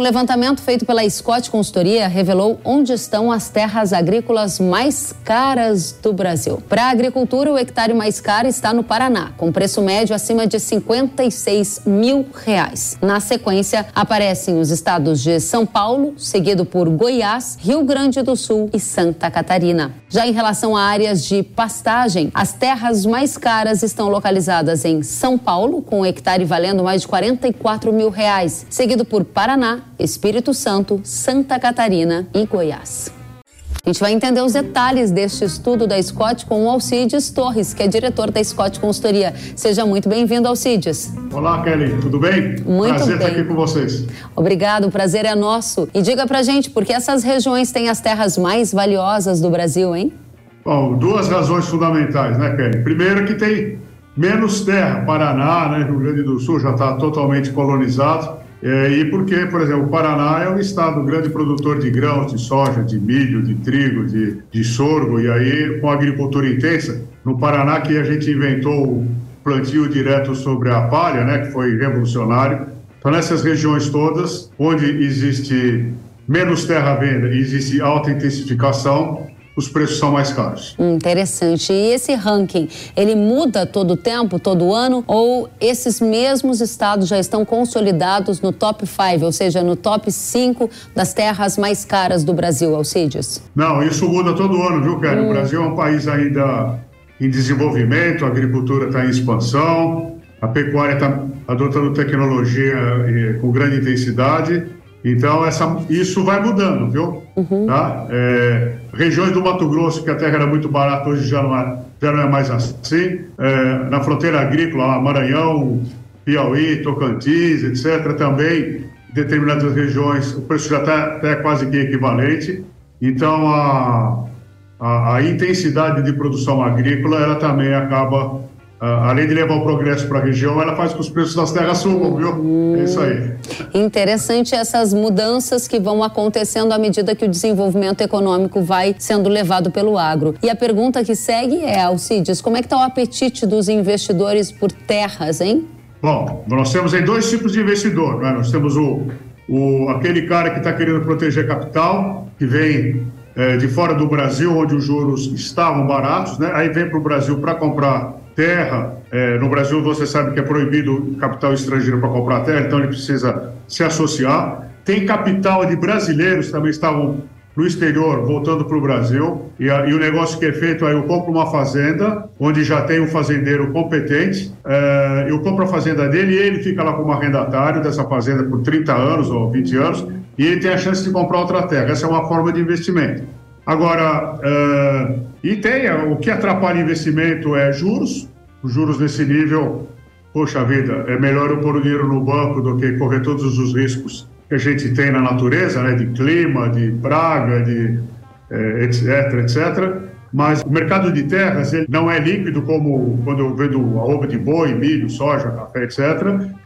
Um levantamento feito pela Scott Consultoria revelou onde estão as terras agrícolas mais caras do Brasil. Para a agricultura, o hectare mais caro está no Paraná, com preço médio acima de 56 mil reais. Na sequência, aparecem os estados de São Paulo, seguido por Goiás, Rio Grande do Sul e Santa Catarina. Já em relação a áreas de pastagem, as terras mais caras estão localizadas em São Paulo, com um hectare valendo mais de 44 mil reais, seguido por Paraná, Espírito Santo, Santa Catarina e Goiás. A gente vai entender os detalhes deste estudo da Scott com o Alcides Torres, que é diretor da Scott Consultoria. Seja muito bem-vindo, Alcides. Olá, Kelly. Tudo bem? Muito prazer bem. estar aqui com vocês. Obrigado, o prazer é nosso. E diga pra gente, por que essas regiões têm as terras mais valiosas do Brasil, hein? Bom, duas razões fundamentais, né, Kelly? Primeiro que tem menos terra. Paraná, né, Rio Grande do Sul já está totalmente colonizado. É, e porque, por exemplo, o Paraná é um estado grande produtor de grãos, de soja, de milho, de trigo, de, de sorgo, e aí com agricultura intensa, no Paraná que a gente inventou o plantio direto sobre a palha, né, que foi revolucionário. Então, nessas regiões todas, onde existe menos terra à venda e existe alta intensificação, os preços são mais caros. Hum, interessante. E esse ranking, ele muda todo tempo, todo ano? Ou esses mesmos estados já estão consolidados no top 5, ou seja, no top 5 das terras mais caras do Brasil, Alcides? Não, isso muda todo ano, viu, Kelly? Hum. O Brasil é um país ainda em desenvolvimento, a agricultura está em expansão, a pecuária está adotando tecnologia eh, com grande intensidade então, essa, isso vai mudando, viu? Uhum. Tá? É, regiões do Mato Grosso, que a terra era muito barata, hoje já não é, já não é mais assim. É, na fronteira agrícola, Maranhão, Piauí, Tocantins, etc., também, em determinadas regiões, o preço já está até quase que equivalente. Então, a, a, a intensidade de produção agrícola, ela também acaba além de levar o progresso para a região, ela faz com que os preços das terras subam, viu? Hum, é isso aí. Interessante essas mudanças que vão acontecendo à medida que o desenvolvimento econômico vai sendo levado pelo agro. E a pergunta que segue é, Alcides, como é que está o apetite dos investidores por terras, hein? Bom, nós temos aí dois tipos de investidor, né? Nós temos o, o aquele cara que está querendo proteger capital, que vem é, de fora do Brasil, onde os juros estavam baratos, né? Aí vem para o Brasil para comprar terra. É, no Brasil, você sabe que é proibido capital estrangeiro para comprar terra, então ele precisa se associar. Tem capital de brasileiros também estavam no exterior, voltando para o Brasil. E, a, e, o negócio que é feito aí, eu compro uma fazenda, onde já tem um fazendeiro competente, é, eu compro a fazenda dele e ele fica lá como arrendatário dessa fazenda por 30 anos ou 20 anos, e ele tem a chance de comprar outra terra. Essa é uma forma de investimento. Agora, uh, e tem, o que atrapalha investimento é juros, os juros nesse nível, poxa vida, é melhor eu pôr o dinheiro no banco do que correr todos os riscos que a gente tem na natureza, né, de clima, de praga, de eh, etc, etc. Mas o mercado de terras ele não é líquido como quando eu vendo arroba de boi, milho, soja, café, etc.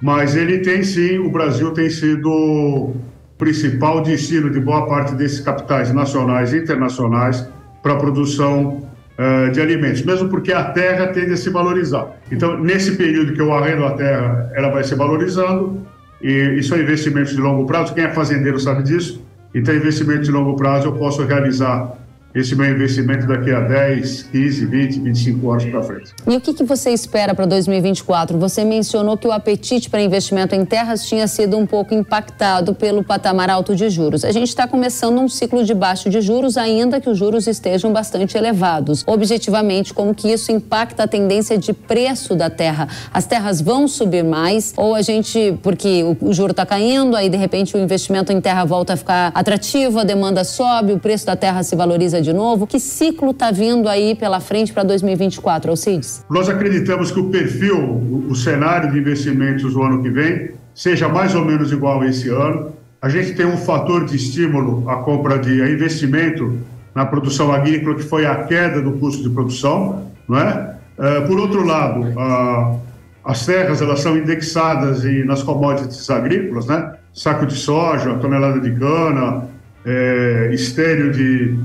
Mas ele tem sim, o Brasil tem sido principal destino de boa parte desses capitais nacionais e internacionais para a produção uh, de alimentos, mesmo porque a terra tende a se valorizar. Então, nesse período que eu arrendo a terra, ela vai se valorizando, e isso é investimento de longo prazo. Quem é fazendeiro sabe disso. Então, investimento de longo prazo eu posso realizar esse meu investimento daqui a 10, 15, 20, 25 anos para frente. E o que, que você espera para 2024? Você mencionou que o apetite para investimento em terras tinha sido um pouco impactado pelo patamar alto de juros. A gente está começando um ciclo de baixo de juros, ainda que os juros estejam bastante elevados. Objetivamente, como que isso impacta a tendência de preço da terra? As terras vão subir mais ou a gente, porque o, o juro está caindo, aí de repente o investimento em terra volta a ficar atrativo, a demanda sobe, o preço da terra se valoriza de novo? Que ciclo está vindo aí pela frente para 2024, Alcides? Nós acreditamos que o perfil, o, o cenário de investimentos do ano que vem seja mais ou menos igual a esse ano. A gente tem um fator de estímulo à compra de a investimento na produção agrícola, que foi a queda do custo de produção, não é? Uh, por outro lado, uh, as terras elas são indexadas e nas commodities agrícolas, né? Saco de soja, tonelada de cana, é, estéreo de,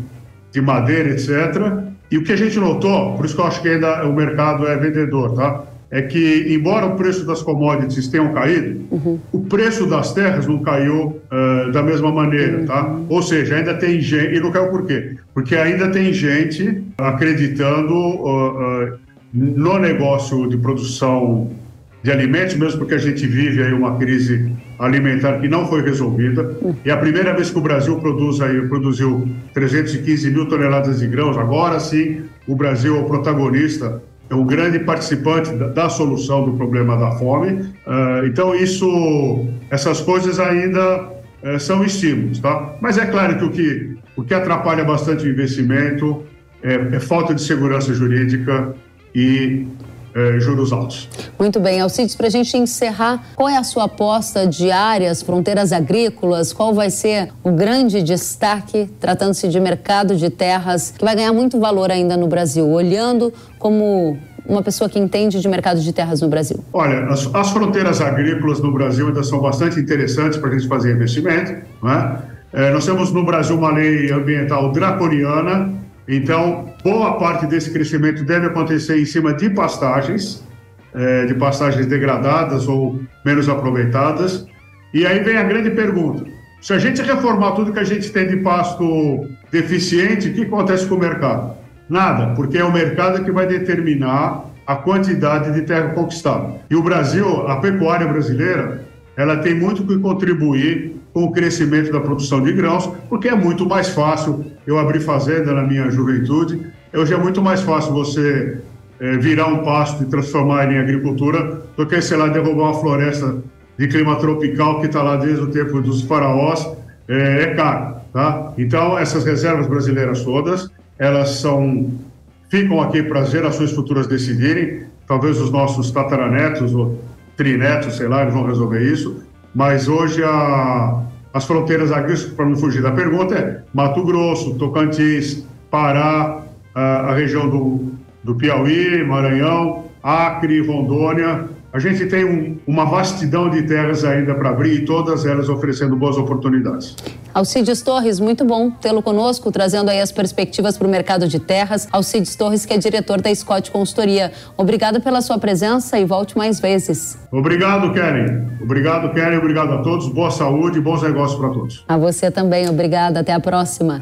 de madeira, etc. E o que a gente notou, por isso que eu acho que ainda o mercado é vendedor, tá? é que, embora o preço das commodities tenham caído, uhum. o preço das terras não caiu uh, da mesma maneira, tá? uhum. tá? Ou seja, ainda tem gente... E não caiu por quê? Porque ainda tem gente acreditando uh, uh, no negócio de produção de alimentos, mesmo porque a gente vive aí uma crise alimentar que não foi resolvida. É a primeira vez que o Brasil produz aí, produziu 315 mil toneladas de grãos. Agora sim, o Brasil é o protagonista, é um grande participante da, da solução do problema da fome. Uh, então, isso, essas coisas ainda uh, são estímulos, tá? Mas é claro que o que, o que atrapalha bastante o investimento é, é falta de segurança jurídica e eh, juros altos. Muito bem, Alcides, para a gente encerrar, qual é a sua aposta de áreas, fronteiras agrícolas? Qual vai ser o grande destaque, tratando-se de mercado de terras, que vai ganhar muito valor ainda no Brasil, olhando como uma pessoa que entende de mercado de terras no Brasil? Olha, as, as fronteiras agrícolas no Brasil ainda são bastante interessantes para a gente fazer investimento. Não é? É, nós temos no Brasil uma lei ambiental draconiana então, boa parte desse crescimento deve acontecer em cima de pastagens, é, de pastagens degradadas ou menos aproveitadas. E aí vem a grande pergunta: se a gente reformar tudo que a gente tem de pasto deficiente, o que acontece com o mercado? Nada, porque é o mercado que vai determinar a quantidade de terra conquistada. E o Brasil, a pecuária brasileira, ela tem muito que contribuir com o crescimento da produção de grãos, porque é muito mais fácil eu abrir fazenda na minha juventude. Hoje é muito mais fácil você é, virar um pasto e transformar em agricultura do que, sei lá, derrubar uma floresta de clima tropical que está lá desde o tempo dos faraós. É, é caro, tá? Então, essas reservas brasileiras todas, elas são ficam aqui para as gerações futuras decidirem. Talvez os nossos tataranetos ou trinetos, sei lá, eles vão resolver isso. Mas hoje a, as fronteiras agrícolas, para não fugir da pergunta, é Mato Grosso, Tocantins, Pará, a, a região do, do Piauí, Maranhão, Acre, Rondônia, a gente tem um, uma vastidão de terras ainda para abrir e todas elas oferecendo boas oportunidades. Alcides Torres, muito bom tê-lo conosco, trazendo aí as perspectivas para o mercado de terras. Alcides Torres, que é diretor da Scott Consultoria. Obrigado pela sua presença e volte mais vezes. Obrigado, Keren. Obrigado, Keren. Obrigado a todos. Boa saúde e bons negócios para todos. A você também. Obrigada. Até a próxima.